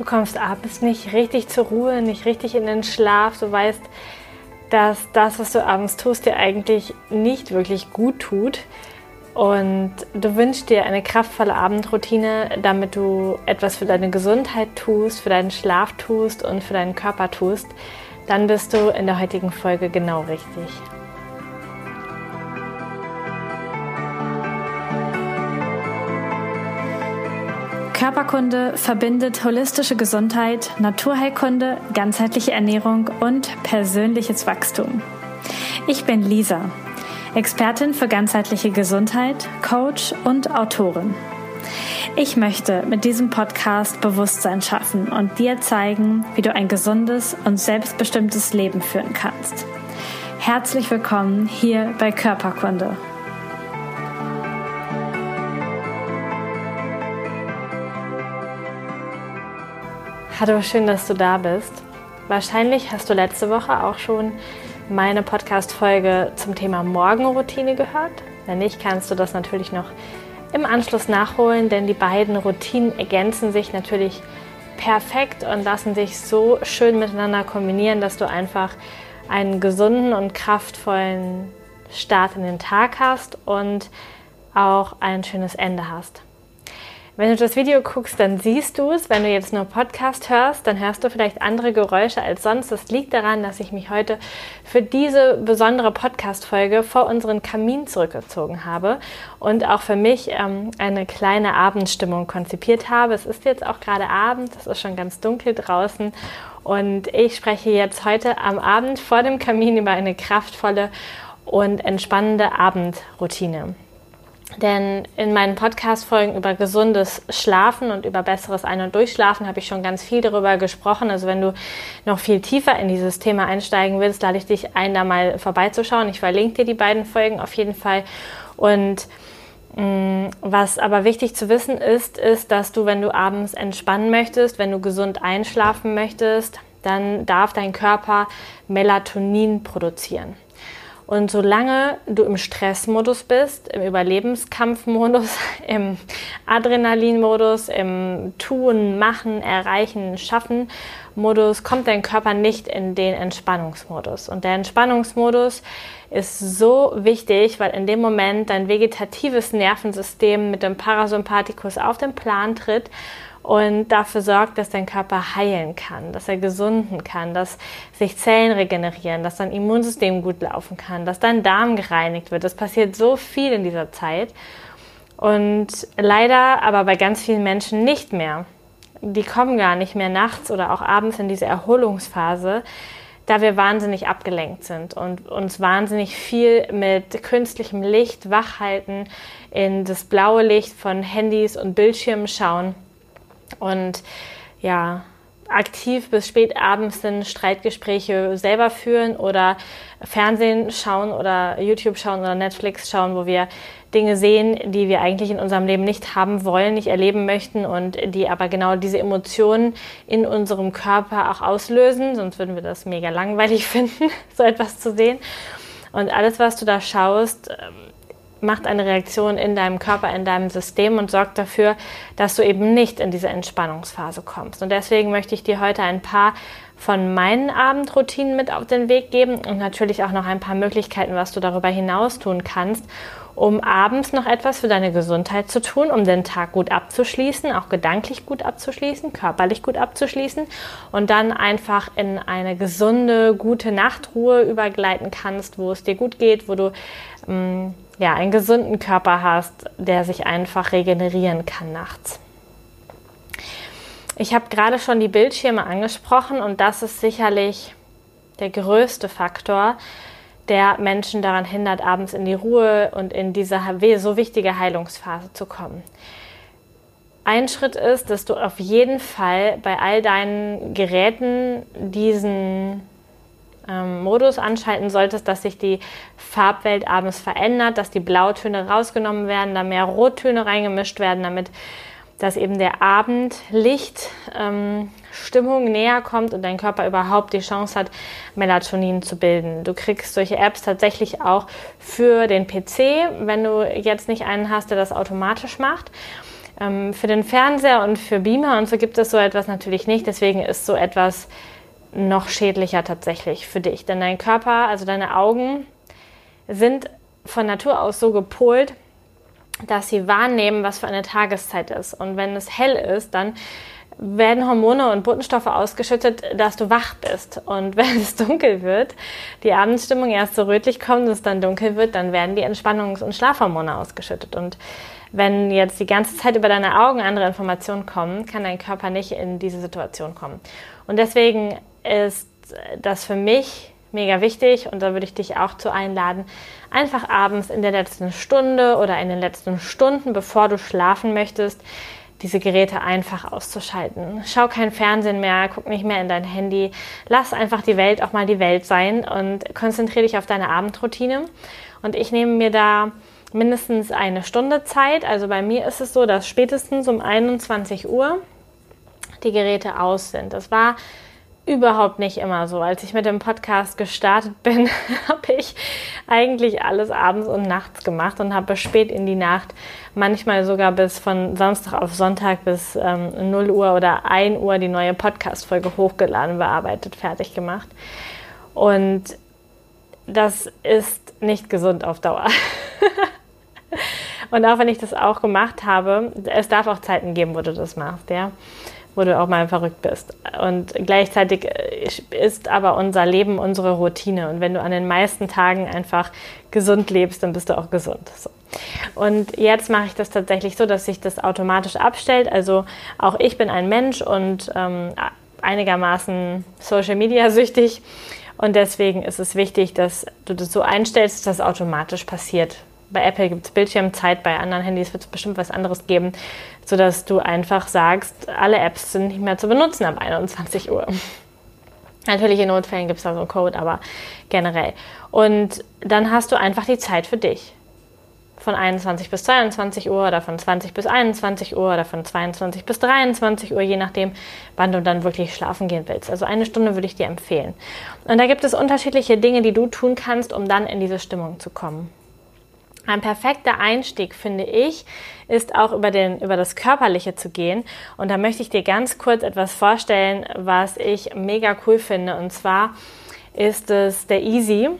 Du kommst abends nicht richtig zur Ruhe, nicht richtig in den Schlaf. Du weißt, dass das, was du abends tust, dir eigentlich nicht wirklich gut tut. Und du wünschst dir eine kraftvolle Abendroutine, damit du etwas für deine Gesundheit tust, für deinen Schlaf tust und für deinen Körper tust. Dann bist du in der heutigen Folge genau richtig. Körperkunde verbindet holistische Gesundheit, Naturheilkunde, ganzheitliche Ernährung und persönliches Wachstum. Ich bin Lisa, Expertin für ganzheitliche Gesundheit, Coach und Autorin. Ich möchte mit diesem Podcast Bewusstsein schaffen und dir zeigen, wie du ein gesundes und selbstbestimmtes Leben führen kannst. Herzlich willkommen hier bei Körperkunde. Hallo, schön, dass du da bist. Wahrscheinlich hast du letzte Woche auch schon meine Podcast-Folge zum Thema Morgenroutine gehört. Wenn nicht, kannst du das natürlich noch im Anschluss nachholen, denn die beiden Routinen ergänzen sich natürlich perfekt und lassen sich so schön miteinander kombinieren, dass du einfach einen gesunden und kraftvollen Start in den Tag hast und auch ein schönes Ende hast. Wenn du das Video guckst, dann siehst du es. Wenn du jetzt nur Podcast hörst, dann hörst du vielleicht andere Geräusche als sonst. Das liegt daran, dass ich mich heute für diese besondere Podcast-Folge vor unseren Kamin zurückgezogen habe und auch für mich ähm, eine kleine Abendstimmung konzipiert habe. Es ist jetzt auch gerade Abend, es ist schon ganz dunkel draußen und ich spreche jetzt heute am Abend vor dem Kamin über eine kraftvolle und entspannende Abendroutine. Denn in meinen Podcast-Folgen über gesundes Schlafen und über besseres Ein- und Durchschlafen habe ich schon ganz viel darüber gesprochen. Also wenn du noch viel tiefer in dieses Thema einsteigen willst, lade ich dich ein, da mal vorbeizuschauen. Ich verlinke dir die beiden Folgen auf jeden Fall. Und mh, mm, was aber wichtig zu wissen ist, ist, dass du, wenn du abends entspannen möchtest, wenn du gesund einschlafen möchtest, dann darf dein Körper Melatonin produzieren. Und solange du im Stressmodus bist, im Überlebenskampfmodus, im Adrenalinmodus, im Tun, Machen, Erreichen, Schaffen Modus, kommt dein Körper nicht in den Entspannungsmodus. Und der Entspannungsmodus ist so wichtig, weil in dem Moment dein vegetatives Nervensystem mit dem Parasympathikus auf den Plan tritt und dafür sorgt, dass dein Körper heilen kann, dass er gesunden kann, dass sich Zellen regenerieren, dass dein Immunsystem gut laufen kann, dass dein Darm gereinigt wird. Das passiert so viel in dieser Zeit und leider aber bei ganz vielen Menschen nicht mehr. Die kommen gar nicht mehr nachts oder auch abends in diese Erholungsphase, da wir wahnsinnig abgelenkt sind und uns wahnsinnig viel mit künstlichem Licht wachhalten, in das blaue Licht von Handys und Bildschirmen schauen und ja, aktiv bis spät abends sind Streitgespräche selber führen oder Fernsehen schauen oder YouTube schauen oder Netflix schauen, wo wir Dinge sehen, die wir eigentlich in unserem Leben nicht haben wollen, nicht erleben möchten und die aber genau diese Emotionen in unserem Körper auch auslösen, sonst würden wir das mega langweilig finden, so etwas zu sehen. Und alles, was du da schaust, ähm, macht eine Reaktion in deinem Körper, in deinem System und sorgt dafür, dass du eben nicht in diese Entspannungsphase kommst. Und deswegen möchte ich dir heute ein paar von meinen Abendroutinen mit auf den Weg geben und natürlich auch noch ein paar Möglichkeiten, was du darüber hinaus tun kannst, um abends noch etwas für deine Gesundheit zu tun, um den Tag gut abzuschließen, auch gedanklich gut abzuschließen, körperlich gut abzuschließen und dann einfach in eine gesunde, gute Nachtruhe übergleiten kannst, wo es dir gut geht, wo du ähm, ja, einen gesunden Körper hast, der sich einfach regenerieren kann nachts. Ich habe gerade schon die Bildschirme angesprochen und das ist sicherlich der größte Faktor, der Menschen daran hindert, abends in die Ruhe und in diese so wichtige Heilungsphase zu kommen. Ein Schritt ist, dass du auf jeden Fall bei all deinen Geräten diesen ähm, Modus anschalten solltest, dass sich die Farbwelt abends verändert, dass die Blautöne rausgenommen werden, da mehr Rottöne reingemischt werden, damit dass eben der Abendlicht ähm, näher kommt und dein Körper überhaupt die Chance hat, Melatonin zu bilden. Du kriegst solche Apps tatsächlich auch für den PC, wenn du jetzt nicht einen hast, der das automatisch macht. Ähm, für den Fernseher und für Beamer und so gibt es so etwas natürlich nicht. Deswegen ist so etwas noch schädlicher tatsächlich für dich. Denn dein Körper, also deine Augen, sind von Natur aus so gepolt, dass sie wahrnehmen, was für eine Tageszeit ist. Und wenn es hell ist, dann werden Hormone und Botenstoffe ausgeschüttet, dass du wach bist. Und wenn es dunkel wird, die Abendstimmung erst so rötlich kommt und es dann dunkel wird, dann werden die Entspannungs- und Schlafhormone ausgeschüttet. Und wenn jetzt die ganze Zeit über deine Augen andere Informationen kommen, kann dein Körper nicht in diese Situation kommen. Und deswegen ist das für mich mega wichtig und da würde ich dich auch zu einladen, einfach abends in der letzten Stunde oder in den letzten Stunden, bevor du schlafen möchtest, diese Geräte einfach auszuschalten. Schau kein Fernsehen mehr, guck nicht mehr in dein Handy. Lass einfach die Welt auch mal die Welt sein und konzentriere dich auf deine Abendroutine. Und ich nehme mir da mindestens eine Stunde Zeit. Also bei mir ist es so, dass spätestens um 21 Uhr die Geräte aus sind. Das war überhaupt nicht immer so. Als ich mit dem Podcast gestartet bin, habe ich eigentlich alles abends und nachts gemacht und habe spät in die Nacht, manchmal sogar bis von Samstag auf Sonntag bis ähm, 0 Uhr oder 1 Uhr die neue Podcast-Folge hochgeladen, bearbeitet, fertig gemacht. Und das ist nicht gesund auf Dauer. und auch wenn ich das auch gemacht habe, es darf auch Zeiten geben, wo du das machst, ja wo du auch mal verrückt bist. Und gleichzeitig äh, ist aber unser Leben unsere Routine. Und wenn du an den meisten Tagen einfach gesund lebst, dann bist du auch gesund. So. Und jetzt mache ich das tatsächlich so, dass sich das automatisch abstellt. Also auch ich bin ein Mensch und ähm, einigermaßen Social Media süchtig. Und deswegen ist es wichtig, dass du das so einstellst, dass das automatisch passiert bei Apple gibt es Bildschirmzeit, bei anderen Handys wird es bestimmt was anderes geben, sodass du einfach sagst, alle Apps sind nicht mehr zu benutzen ab 21 Uhr. Natürlich in Notfällen gibt es da so einen Code, aber generell. Und dann hast du einfach die Zeit für dich. Von 21 bis 22 Uhr oder von 20 bis 21 Uhr oder von 22 bis 23 Uhr, je nachdem, wann du dann wirklich schlafen gehen willst. Also eine Stunde würde ich dir empfehlen. Und da gibt es unterschiedliche Dinge, die du tun kannst, um dann in diese Stimmung zu kommen. Ein perfekter Einstieg, finde ich, ist auch über, den, über das Körperliche zu gehen. Und da möchte ich dir ganz kurz etwas vorstellen, was ich mega cool finde. Und zwar ist es der Easy.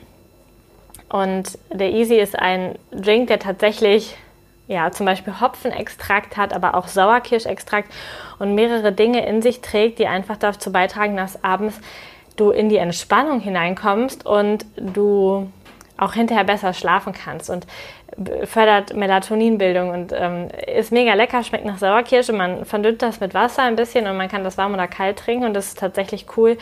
Und der Easy ist ein Drink, der tatsächlich ja, zum Beispiel Hopfenextrakt hat, aber auch Sauerkirschextrakt und mehrere Dinge in sich trägt, die einfach dazu beitragen, dass abends du in die Entspannung hineinkommst und du auch hinterher besser schlafen kannst und fördert Melatoninbildung und ähm, ist mega lecker, schmeckt nach Sauerkirsche. Man verdünnt das mit Wasser ein bisschen und man kann das warm oder kalt trinken und das ist tatsächlich cool,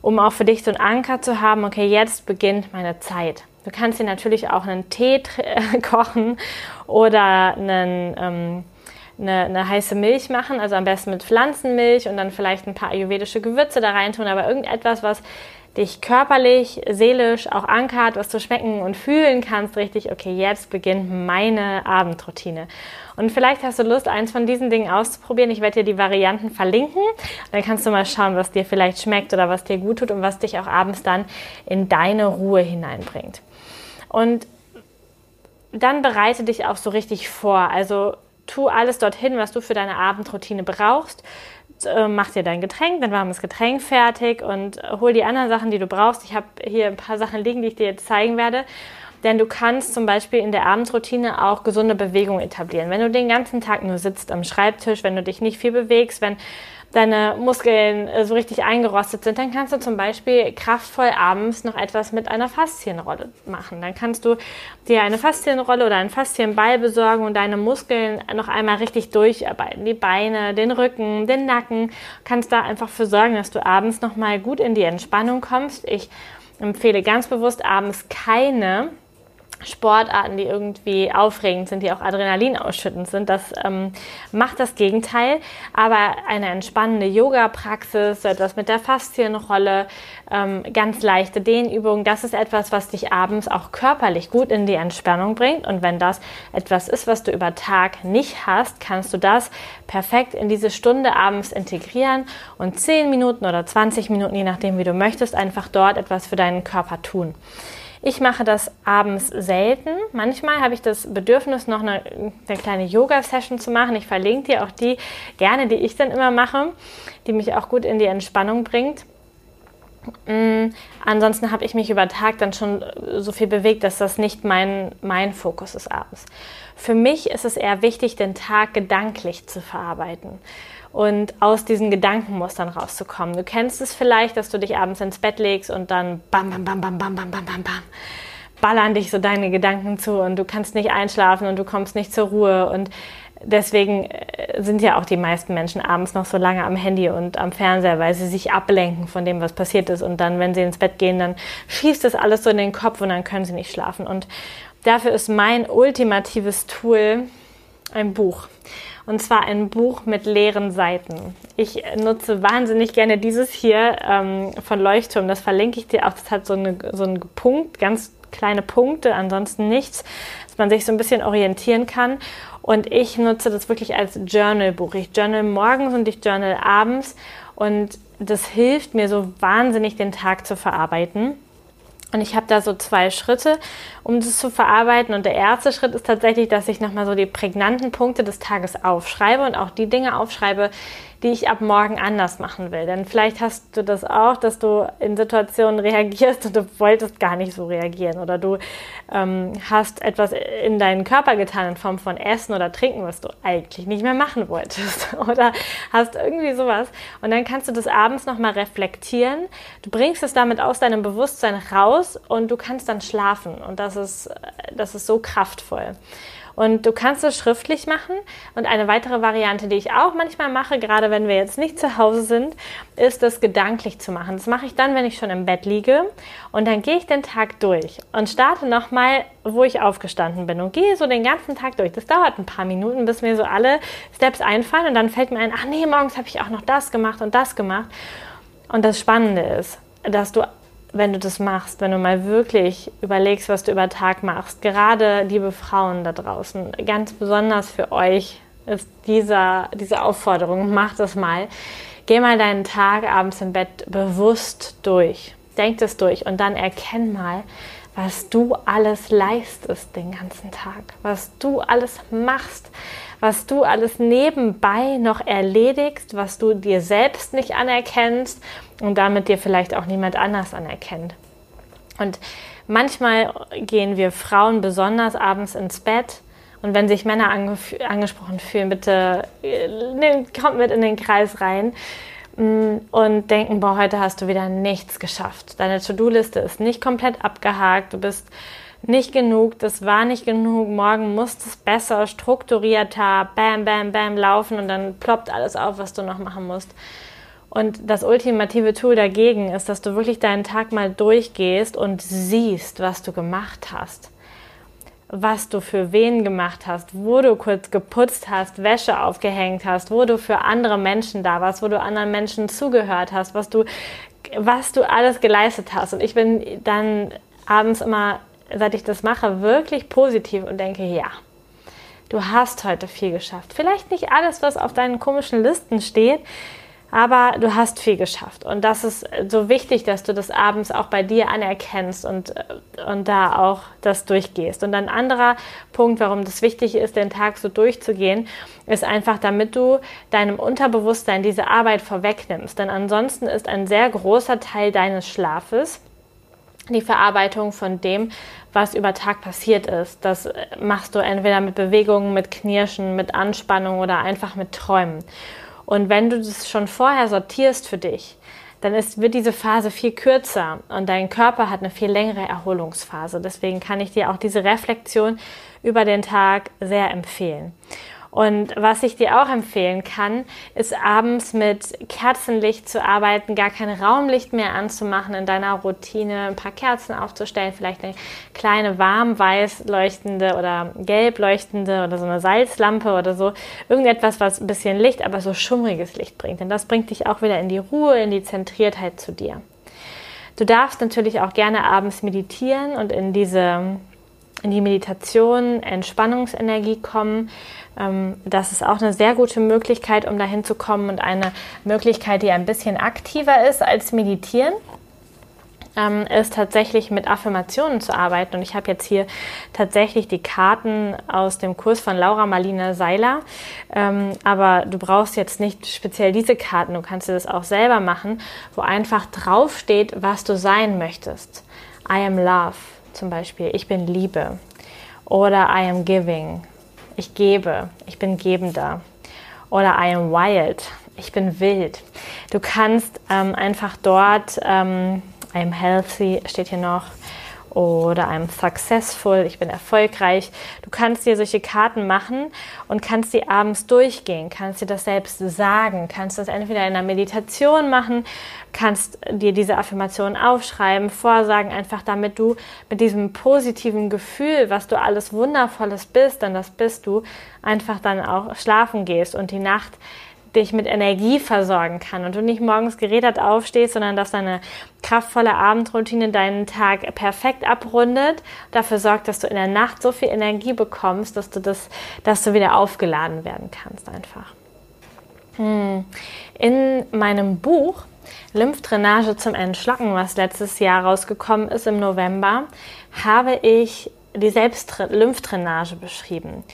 um auch für dich so einen Anker zu haben. Okay, jetzt beginnt meine Zeit. Du kannst dir natürlich auch einen Tee kochen oder einen, ähm, eine, eine, heiße Milch machen, also am besten mit Pflanzenmilch und dann vielleicht ein paar ayurvedische Gewürze da reintun, aber irgendetwas, was dich körperlich, seelisch auch ankert, was du schmecken und fühlen kannst, richtig, okay, jetzt beginnt meine Abendroutine. Und vielleicht hast du Lust, eins von diesen Dingen auszuprobieren. Ich werde dir die Varianten verlinken. Dann kannst du mal schauen, was dir vielleicht schmeckt oder was dir gut tut und was dich auch abends dann in deine Ruhe hineinbringt. Und dann bereite dich auch so richtig vor. Also tu alles dorthin, was du für deine Abendroutine brauchst äh, mach dir dein Getränk, dein warmes Getränk fertig und hol die anderen Sachen, die du brauchst. Ich habe hier ein paar Sachen liegen, die ich dir jetzt zeigen werde. Denn du kannst zum Beispiel in der Abendroutine auch gesunde Bewegung etablieren. Wenn du den ganzen Tag nur sitzt am Schreibtisch, wenn du dich nicht viel bewegst, wenn deine Muskeln äh, so richtig eingerostet sind, dann kannst du zum Beispiel kraftvoll abends noch etwas mit einer Faszienrolle machen. Dann kannst du dir eine Faszienrolle oder einen Faszienball besorgen und deine Muskeln noch einmal richtig durcharbeiten. Die Beine, den Rücken, den Nacken. Kannst da einfach für sorgen, dass du abends noch mal gut in die Entspannung kommst. Ich empfehle ganz bewusst abends keine Sportarten, die irgendwie aufregend sind, die auch Adrenalin ausschüttend sind. Das ähm, macht das Gegenteil. Aber eine entspannende Yoga-Praxis, etwas mit der Faszienrolle, ähm, ganz leichte Dehnübungen, das ist etwas, was dich abends auch körperlich gut in die Entspannung bringt. Und wenn das etwas ist, was du über Tag nicht hast, kannst du das perfekt in diese Stunde abends integrieren und 10 Minuten oder 20 Minuten, je nachdem, wie du möchtest, einfach dort etwas für deinen Körper tun. Ich mache das abends selten. Manchmal habe ich das Bedürfnis, noch eine, eine kleine Yoga-Session zu machen. Ich verlinke dir auch die gerne, die ich dann immer mache, die mich auch gut in die Entspannung bringt. Mm, ansonsten habe ich mich über Tag dann schon so viel bewegt, dass das nicht mein, mein Fokus ist abends. Für mich ist es eher wichtig, den Tag gedanklich zu verarbeiten und aus diesen Gedankenmustern rauszukommen. Du kennst es vielleicht, dass du dich abends ins Bett legst und dann bam, bam, bam, bam, bam, bam, bam, bam, bam, ballern dich so deine Gedanken zu und du kannst nicht einschlafen und du kommst nicht zur Ruhe und deswegen äh, sind ja auch die meisten Menschen abends noch so lange am Handy und am Fernseher, weil sie sich ablenken von dem, was passiert ist. Und dann, wenn sie ins Bett gehen, dann schießt das alles so in den Kopf und dann können sie nicht schlafen. Und dafür ist mein ultimatives Tool ein Buch. Und zwar ein Buch mit leeren Seiten. Ich nutze wahnsinnig gerne dieses hier ähm, von Leuchtturm. Das verlinke ich dir auch. Das hat so, eine, so einen Punkt, ganz kleine Punkte, ansonsten nichts, dass man sich so ein bisschen orientieren kann. Und ich nutze das wirklich als Journalbuch. Ich journal morgens und ich journal abends. Und das hilft mir so wahnsinnig, den Tag zu verarbeiten. Und ich habe da so zwei Schritte, um das zu verarbeiten. Und der erste Schritt ist tatsächlich, dass ich nochmal so die prägnanten Punkte des Tages aufschreibe und auch die Dinge aufschreibe, die ich ab morgen anders machen will. Denn vielleicht hast du das auch, dass du in Situationen reagierst und du wolltest gar nicht so reagieren. Oder du ähm, hast etwas in deinen Körper getan in Form von Essen oder Trinken, was du eigentlich nicht mehr machen wolltest. Oder hast irgendwie sowas. Und dann kannst du das abends nochmal reflektieren. Du bringst es damit aus deinem Bewusstsein raus und du kannst dann schlafen. Und das ist, das ist so kraftvoll. Und du kannst es schriftlich machen. Und eine weitere Variante, die ich auch manchmal mache, gerade wenn wir jetzt nicht zu Hause sind, ist das gedanklich zu machen. Das mache ich dann, wenn ich schon im Bett liege. Und dann gehe ich den Tag durch und starte nochmal, wo ich aufgestanden bin und gehe so den ganzen Tag durch. Das dauert ein paar Minuten, bis mir so alle Steps einfallen. Und dann fällt mir ein, ach nee, morgens habe ich auch noch das gemacht und das gemacht. Und das Spannende ist, dass du wenn du das machst, wenn du mal wirklich überlegst, was du über Tag machst, gerade liebe Frauen da draußen, ganz besonders für euch ist dieser, diese Aufforderung, mach das mal. Geh mal deinen Tag abends im Bett bewusst durch. Denk das durch und dann erkenn mal, was du alles leistest den ganzen Tag, was du alles machst, was du alles nebenbei noch erledigst, was du dir selbst nicht anerkennst und damit dir vielleicht auch niemand anders anerkennt. Und manchmal gehen wir Frauen besonders abends ins Bett und wenn sich Männer angesprochen fühlen, bitte äh, kommt mit in den Kreis rein mm, und denken, boah, heute hast du wieder nichts geschafft. Deine To-Do-Liste ist nicht komplett abgehakt, du bist nicht genug, das war nicht genug, morgen muss es besser, strukturierter, bam, bam, bam laufen und dann ploppt alles auf, was du noch machen musst. Und das ultimative Tool dagegen ist, dass du wirklich deinen Tag mal durchgehst und siehst, was du gemacht hast. Was du für wen gemacht hast, wo du kurz geputzt hast, Wäsche aufgehängt hast, wo du für andere Menschen da warst, wo du anderen Menschen zugehört hast, was du, was du alles geleistet hast. Und ich bin dann abends immer seit ich das mache, wirklich positiv und denke, ja, du hast heute viel geschafft. Vielleicht nicht alles, was auf deinen komischen Listen steht, aber du hast viel geschafft. Und das ist so wichtig, dass du das abends auch bei dir anerkennst und, und da auch das durchgehst. Und ein anderer Punkt, warum das wichtig ist, den Tag so durchzugehen, ist einfach, damit du deinem Unterbewusstsein diese Arbeit vorwegnimmst. Denn ansonsten ist ein sehr großer Teil deines Schlafes die Verarbeitung von dem, was über Tag passiert ist. Das machst du entweder mit Bewegungen, mit Knirschen, mit Anspannung oder einfach mit Träumen. Und wenn du das schon vorher sortierst für dich, dann ist, wird diese Phase viel kürzer und dein Körper hat eine viel längere Erholungsphase. Deswegen kann ich dir auch diese Reflexion über den Tag sehr empfehlen. Und was ich dir auch empfehlen kann, ist abends mit Kerzenlicht zu arbeiten, gar kein Raumlicht mehr anzumachen in deiner Routine, ein paar Kerzen aufzustellen, vielleicht eine kleine warm-weiß leuchtende oder gelb leuchtende oder so eine Salzlampe oder so. Irgendetwas, was ein bisschen Licht, aber so schummriges Licht bringt. Denn das bringt dich auch wieder in die Ruhe, in die Zentriertheit zu dir. Du darfst natürlich auch gerne abends meditieren und in diese in die Meditation, Entspannungsenergie kommen. Ähm, das ist auch eine sehr gute Möglichkeit, um dahin zu kommen und eine Möglichkeit, die ein bisschen aktiver ist als Meditieren. ähm, ist tatsächlich mit Affirmationen zu arbeiten. Und ich habe jetzt hier tatsächlich die Karten aus dem Kurs von Laura Marlina Seiler. Ähm, aber du brauchst jetzt nicht speziell diese Karten, du kannst dir das auch selber machen, wo einfach draufsteht, was du sein möchtest. I am love zum Beispiel, ich bin Liebe. Oder I am giving, ich gebe, ich bin Gebender. Oder I am wild, ich bin wild. Du kannst ähm, einfach dort ähm, I'm healthy steht hier noch oder I'm successful, ich bin erfolgreich. Du kannst dir solche Karten machen und kannst die abends durchgehen, kannst dir das selbst sagen, kannst das entweder in einer Meditation machen, kannst dir diese Affirmationen aufschreiben, vorsagen, einfach damit du mit diesem positiven Gefühl, was du alles Wundervolles bist, denn das bist du, einfach dann auch schlafen gehst und die Nacht dich mit Energie versorgen kann und du nicht morgens gerädert aufstehst, sondern dass deine kraftvolle Abendroutine deinen Tag perfekt abrundet, dafür sorgt, dass du in der Nacht so viel Energie bekommst, dass du das, dass du wieder aufgeladen werden kannst einfach. Hm. In meinem Buch Lymphdrainage zum Entschlacken, was letztes Jahr rausgekommen ist im November, habe ich die Selbstlymphdrainage beschrieben.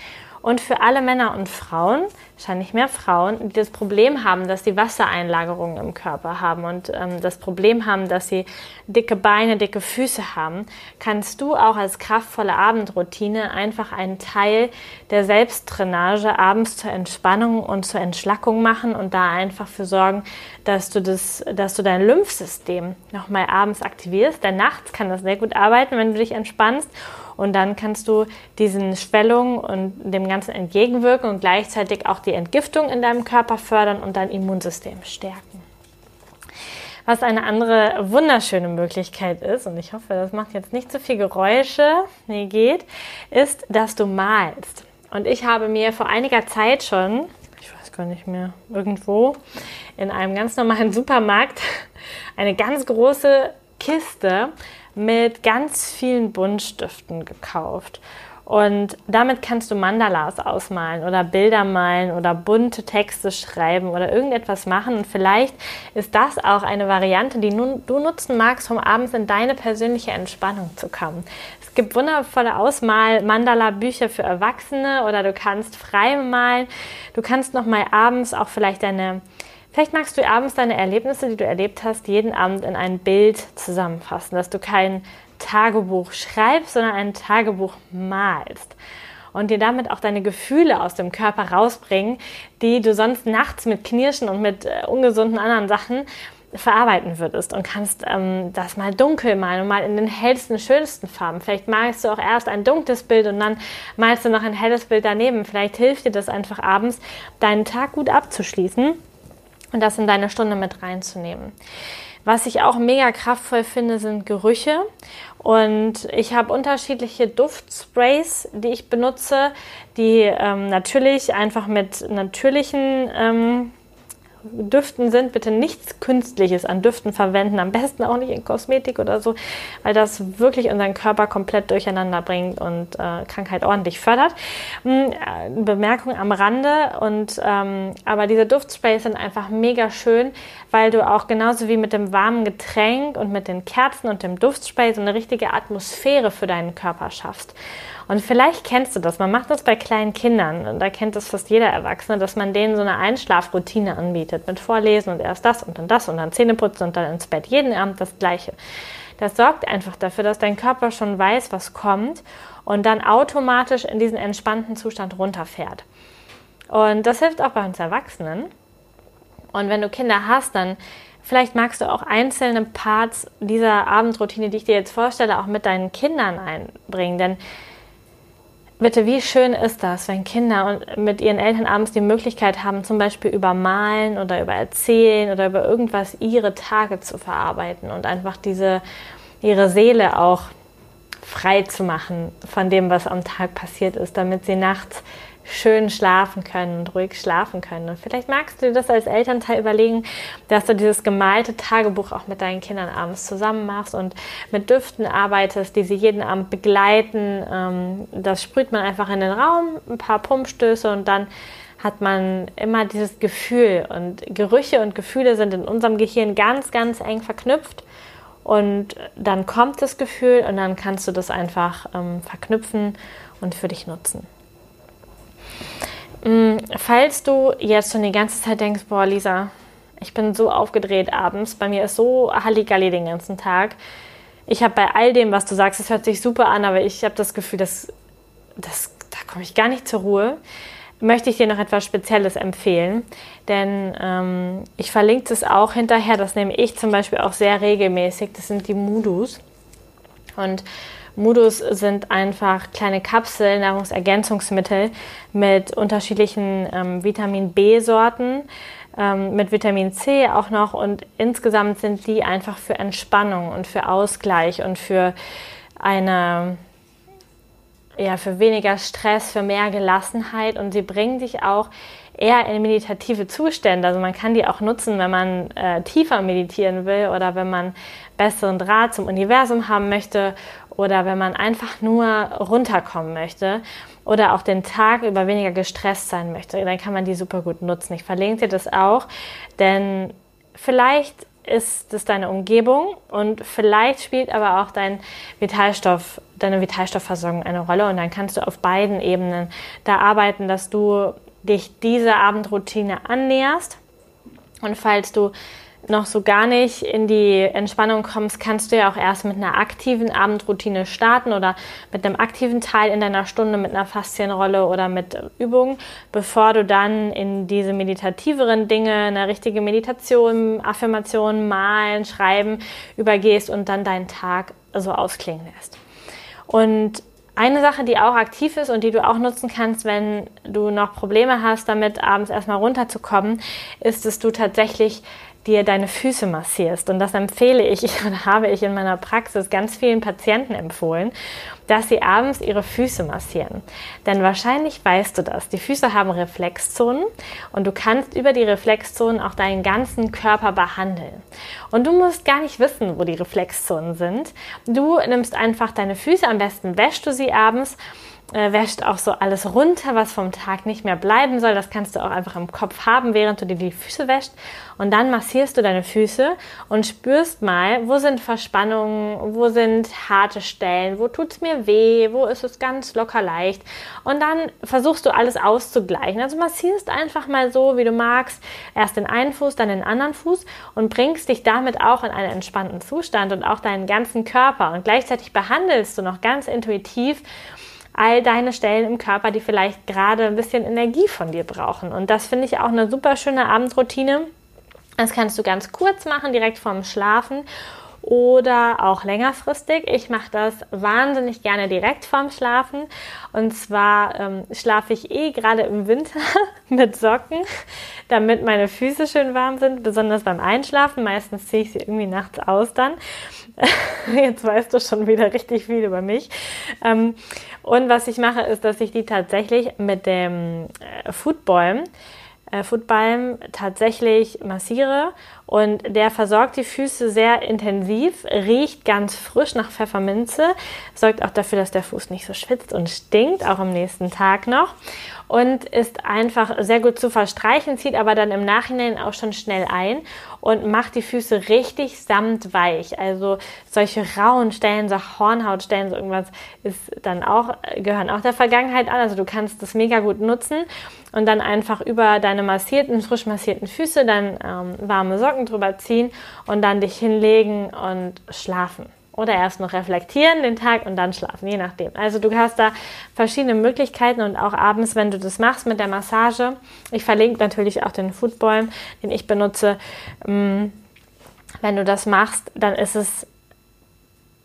Und für alle Männer und Frauen, wahrscheinlich mehr Frauen, die das Problem haben, dass sie Wassereinlagerungen im Körper haben und ähm, das Problem haben, dass sie dicke Beine, dicke Füße haben, kannst du auch als kraftvolle Abendroutine einfach einen Teil der Selbstdrainage abends zur Entspannung und zur Entschlackung machen und da einfach für sorgen, dass du, das, dass du dein Lymphsystem nochmal abends aktivierst. Denn nachts kann das sehr gut arbeiten, wenn du dich entspannst und dann kannst du diesen Schwellungen und dem Ganzen entgegenwirken und gleichzeitig auch die Entgiftung in deinem Körper fördern und dein Immunsystem stärken. Was eine andere wunderschöne Möglichkeit ist, und ich hoffe, das macht jetzt nicht so viel Geräusche, nee, geht, ist, dass du malst. Und ich habe mir vor einiger Zeit schon, ich weiß gar nicht mehr, irgendwo in einem ganz normalen Supermarkt eine ganz große Kiste mit ganz vielen Buntstiften gekauft. Und damit kannst du Mandalas ausmalen oder Bilder malen oder bunte Texte schreiben oder irgendetwas machen. Und vielleicht ist das auch eine Variante, die du nutzen magst, um abends in deine persönliche Entspannung zu kommen. Es gibt wundervolle Ausmal-Mandala-Bücher für Erwachsene oder du kannst frei malen. Du kannst noch mal abends auch vielleicht deine Vielleicht magst du abends deine Erlebnisse, die du erlebt hast, jeden Abend in ein Bild zusammenfassen, dass du kein Tagebuch schreibst, sondern ein Tagebuch malst und dir damit auch deine Gefühle aus dem Körper rausbringen, die du sonst nachts mit Knirschen und mit äh, ungesunden anderen Sachen verarbeiten würdest und kannst ähm, das mal dunkel malen und mal in den hellsten, schönsten Farben. Vielleicht malst du auch erst ein dunkles Bild und dann malst du noch ein helles Bild daneben. Vielleicht hilft dir das einfach abends, deinen Tag gut abzuschließen und das in deine Stunde mit reinzunehmen. Was ich auch mega kraftvoll finde, sind Gerüche. Und ich habe unterschiedliche Duftsprays, die ich benutze, die ähm, natürlich einfach mit natürlichen ähm, Düften sind, bitte nichts Künstliches an Düften verwenden. Am besten auch nicht in Kosmetik oder so, weil das wirklich unseren Körper komplett durcheinander bringt und äh, Krankheit ordentlich fördert. Hm, äh, Bemerkung am Rande. Und ähm, aber diese Duftsprays sind einfach mega schön, weil du auch genauso wie mit dem warmen Getränk und mit den Kerzen und dem Duftspray so eine richtige Atmosphäre für deinen Körper schaffst. Und vielleicht kennst du das. Man macht das bei kleinen Kindern. Und da kennt das fast jeder Erwachsene, dass man denen so eine Einschlafroutine anbietet. Mit Vorlesen und erst das und dann das und dann Zähneputzen und dann ins Bett. Jeden Abend das Gleiche. Das sorgt einfach dafür, dass dein Körper schon weiß, was kommt und dann automatisch in diesen entspannten Zustand runterfährt. Und das hilft auch bei uns Erwachsenen. Und wenn du Kinder hast, dann vielleicht magst du auch einzelne Parts dieser Abendroutine, die ich dir jetzt vorstelle, auch mit deinen Kindern einbringen. Denn Bitte, wie schön ist das, wenn Kinder mit ihren Eltern abends die Möglichkeit haben, zum Beispiel über Malen oder über Erzählen oder über irgendwas ihre Tage zu verarbeiten und einfach diese, ihre Seele auch frei zu machen von dem, was am Tag passiert ist, damit sie nachts schön schlafen können und ruhig schlafen können. Und vielleicht magst du dir das als Elternteil überlegen, dass du dieses gemalte Tagebuch auch mit deinen Kindern abends zusammen machst und mit Düften arbeitest, die sie jeden Abend begleiten. Ähm, das sprüht man einfach in den Raum, ein paar Pumpstöße und dann hat man immer dieses Gefühl. Und Gerüche und Gefühle sind in unserem Gehirn ganz, ganz eng verknüpft. und dann kommt das Gefühl und dann kannst du das einfach ähm, verknüpfen und für dich nutzen. Mm, falls du jetzt schon die ganze Zeit denkst, boah, Lisa, ich bin so aufgedreht abends, bei mir ist so Halligalli den ganzen Tag. Ich habe bei all dem, was du sagst, es hört sich super an, aber ich habe das Gefühl, dass, dass da komme ich gar nicht zur Ruhe möchte ich dir noch etwas Spezielles empfehlen, denn ähm, ich verlinke es auch hinterher, das nehme ich zum Beispiel auch sehr regelmäßig, das sind die Mudus. Und Mudus sind einfach kleine Kapseln, Nahrungsergänzungsmittel mit unterschiedlichen ähm, Vitamin B-Sorten, ähm, mit Vitamin C auch noch und insgesamt sind die einfach für Entspannung und für Ausgleich und für eine ja, für weniger Stress, für mehr Gelassenheit und sie bringen dich auch eher in meditative Zustände. Also man kann die auch nutzen, wenn man äh, tiefer meditieren will oder wenn man besseren Draht zum Universum haben möchte oder wenn man einfach nur runterkommen möchte oder auch den Tag über weniger gestresst sein möchte. Dann kann man die super gut nutzen. Ich verlinke dir das auch, denn vielleicht ist es deine Umgebung und vielleicht spielt aber auch dein Vitalstoff, deine Vitalstoffversorgung eine Rolle und dann kannst du auf beiden Ebenen da arbeiten, dass du dich dieser Abendroutine annäherst und falls du noch so gar nicht in die Entspannung kommst, kannst du ja auch erst mit einer aktiven Abendroutine starten oder mit einem aktiven Teil in deiner Stunde mit einer Faszienrolle oder mit Übungen, bevor du dann in diese meditativeren Dinge, eine richtige Meditation, Affirmation, Malen, Schreiben übergehst und dann deinen Tag so ausklingen lässt. Und eine Sache, die auch aktiv ist und die du auch nutzen kannst, wenn du noch Probleme hast, damit abends erstmal runterzukommen, ist, dass du tatsächlich dir deine Füße massierst. Und das empfehle ich oder habe ich in meiner Praxis ganz vielen Patienten empfohlen, dass sie abends ihre Füße massieren. Denn wahrscheinlich weißt du das. Die Füße haben Reflexzonen und du kannst über die Reflexzonen auch deinen ganzen Körper behandeln. Und du musst gar nicht wissen, wo die Reflexzonen sind. Du nimmst einfach deine Füße, am besten wäschst du sie abends äh, wäscht auch so alles runter, was vom Tag nicht mehr bleiben soll. Das kannst du auch einfach im Kopf haben, während du dir die Füße wäschst. Und dann massierst du deine Füße und spürst mal, wo sind Verspannungen, wo sind harte Stellen, wo tut es mir weh, wo ist es ganz locker leicht. Und dann versuchst du alles auszugleichen. Also massierst einfach mal so, wie du magst, erst den einen Fuß, dann den anderen Fuß und bringst dich damit auch in einen entspannten Zustand und auch deinen ganzen Körper. Und gleichzeitig behandelst du noch ganz intuitiv all deine Stellen im Körper, die vielleicht gerade ein bisschen Energie von dir brauchen. Und das finde ich auch eine super schöne Abendroutine. Das kannst du ganz kurz machen, direkt vorm Schlafen oder auch längerfristig. Ich mache das wahnsinnig gerne direkt vorm Schlafen. Und zwar ähm, schlafe ich eh gerade im Winter mit Socken, damit meine Füße schön warm sind, besonders beim Einschlafen. Meistens ziehe ich sie irgendwie nachts aus dann. Jetzt weißt du schon wieder richtig viel über mich. Ähm, und was ich mache, ist, dass ich die tatsächlich mit dem äh, Foodbalm äh, Footbalm tatsächlich massiere und der versorgt die Füße sehr intensiv, riecht ganz frisch nach Pfefferminze, sorgt auch dafür, dass der Fuß nicht so schwitzt und stinkt, auch am nächsten Tag noch und ist einfach sehr gut zu verstreichen, zieht aber dann im Nachhinein auch schon schnell ein und macht die Füße richtig samtweich. Also solche rauen Stellen, so Hornhautstellen, so irgendwas ist dann auch, gehören auch der Vergangenheit an. Also du kannst das mega gut nutzen und dann einfach über deine massierten, frisch massierten Füße dann ähm, warme Socken drüber ziehen und dann dich hinlegen und schlafen. Oder erst noch reflektieren den Tag und dann schlafen, je nachdem. Also du hast da verschiedene Möglichkeiten und auch abends, wenn du das machst mit der Massage. Ich verlinke natürlich auch den Football, den ich benutze. Mm, wenn du das machst, dann ist es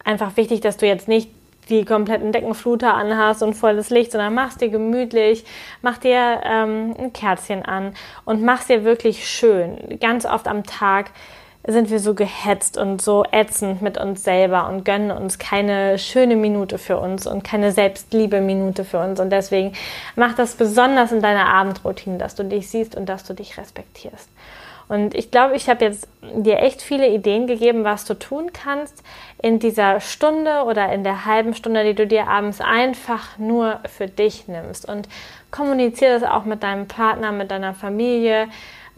einfach wichtig, dass du jetzt nicht die kompletten Deckenfluter anhast und volles Licht, sondern machst dir gemütlich, mach dir ähm, ein Kerzchen an und mach's dir wirklich schön. Ganz oft am Tag sind wir so gehetzt und so ätzend mit uns selber und gönnen uns keine schöne Minute für uns und keine Selbstliebe-Minute für uns. Und deswegen mach das besonders in deiner Abendroutine, dass du dich siehst und dass du dich respektierst. Und ich glaube, ich habe jetzt dir echt viele Ideen gegeben, was du tun kannst in dieser Stunde oder in der halben Stunde, die du dir abends einfach nur für dich nimmst. Und kommuniziere das auch mit deinem Partner, mit deiner Familie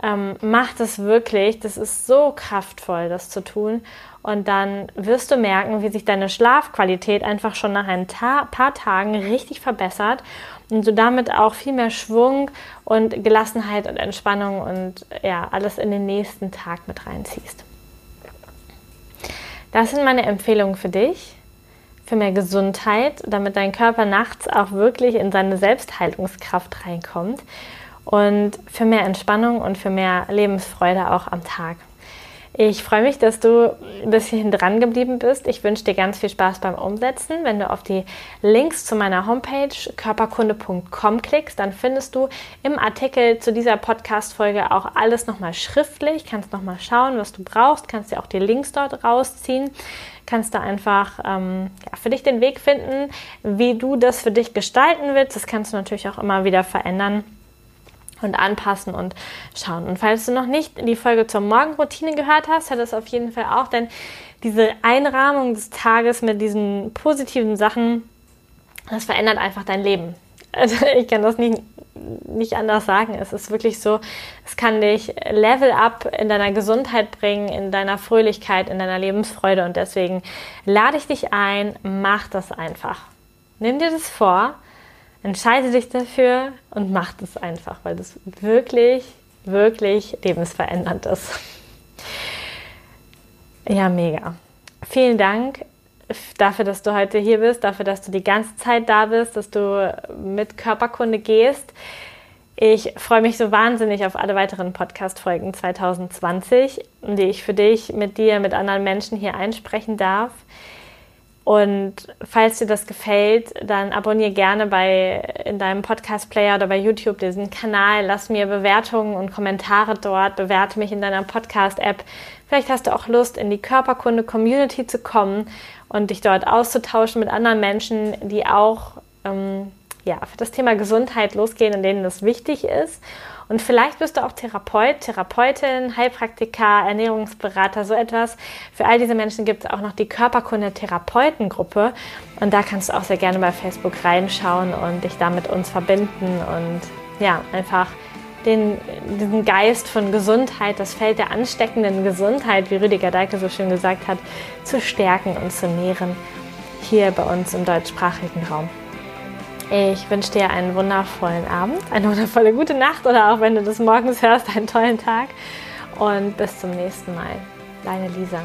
ähm, mach das wirklich. Das ist so kraftvoll, das zu tun. Und dann wirst du merken, wie sich deine Schlafqualität einfach schon nach ein Ta paar Tagen richtig verbessert und du damit auch viel mehr Schwung und Gelassenheit und Entspannung und ja, alles in den nächsten Tag mit reinziehst. Das sind meine Empfehlungen für dich, für mehr Gesundheit, damit dein Körper nachts auch wirklich in seine Selbstheilungskraft reinkommt und für mehr Entspannung und für mehr Lebensfreude auch am Tag. Ich freue mich, dass du bis hierhin dran geblieben bist. Ich wünsche dir ganz viel Spaß beim Umsetzen. Wenn du auf die Links zu meiner Homepage körperkunde.com klickst, dann findest du im Artikel zu dieser Podcast-Folge auch alles nochmal schriftlich. Kannst nochmal schauen, was du brauchst. Kannst dir auch die Links dort rausziehen. Kannst du einfach ähm, ja, für dich den Weg finden, wie du das für dich gestalten willst. Das kannst du natürlich auch immer wieder verändern und anpassen und schauen. Und falls du noch nicht die Folge zur Morgenroutine gehört hast, hat es auf jeden Fall auch, denn diese Einrahmung des Tages mit diesen positiven Sachen, das verändert einfach dein Leben. Also ich kann das nicht, nicht anders sagen. Es ist wirklich so, es kann dich Level up in deiner Gesundheit bringen, in deiner Fröhlichkeit, in deiner Lebensfreude. Und deswegen lade ich dich ein, mach das einfach. Nimm dir das vor Entscheide dich dafür und mach das einfach, weil das wirklich, wirklich lebensverändernd ist. Ja, mega. Vielen Dank dafür, dass du heute hier bist, dafür, dass du die ganze Zeit da bist, dass du mit Körperkunde gehst. Ich freue mich so wahnsinnig auf alle weiteren Podcast-Folgen 2020, die ich für dich, mit dir, mit anderen Menschen hier einsprechen darf. Und falls dir das gefällt, dann abonniere gerne bei in deinem Podcast-Player oder bei YouTube diesen Kanal. Lass mir Bewertungen und Kommentare dort. Bewerte mich in deiner Podcast-App. Vielleicht hast du auch Lust, in die Körperkunde-Community zu kommen und dich dort auszutauschen mit anderen Menschen, die auch ähm, ja, für das Thema Gesundheit losgehen und denen das wichtig ist. Und vielleicht bist du auch Therapeut, Therapeutin, Heilpraktiker, Ernährungsberater, so etwas. Für all diese Menschen gibt es auch noch die Körperkunde-Therapeutengruppe. Und da kannst du auch sehr gerne bei Facebook reinschauen und dich da mit uns verbinden und ja, einfach den, diesen Geist von Gesundheit, das Feld der ansteckenden Gesundheit, wie Rüdiger Deike so schön gesagt hat, zu stärken und zu nähren hier bei uns im deutschsprachigen Raum. Ich wünsche dir einen wundervollen Abend, eine wundervolle gute Nacht oder auch wenn du das morgens hörst, einen tollen Tag. Und bis zum nächsten Mal. Deine Lisa.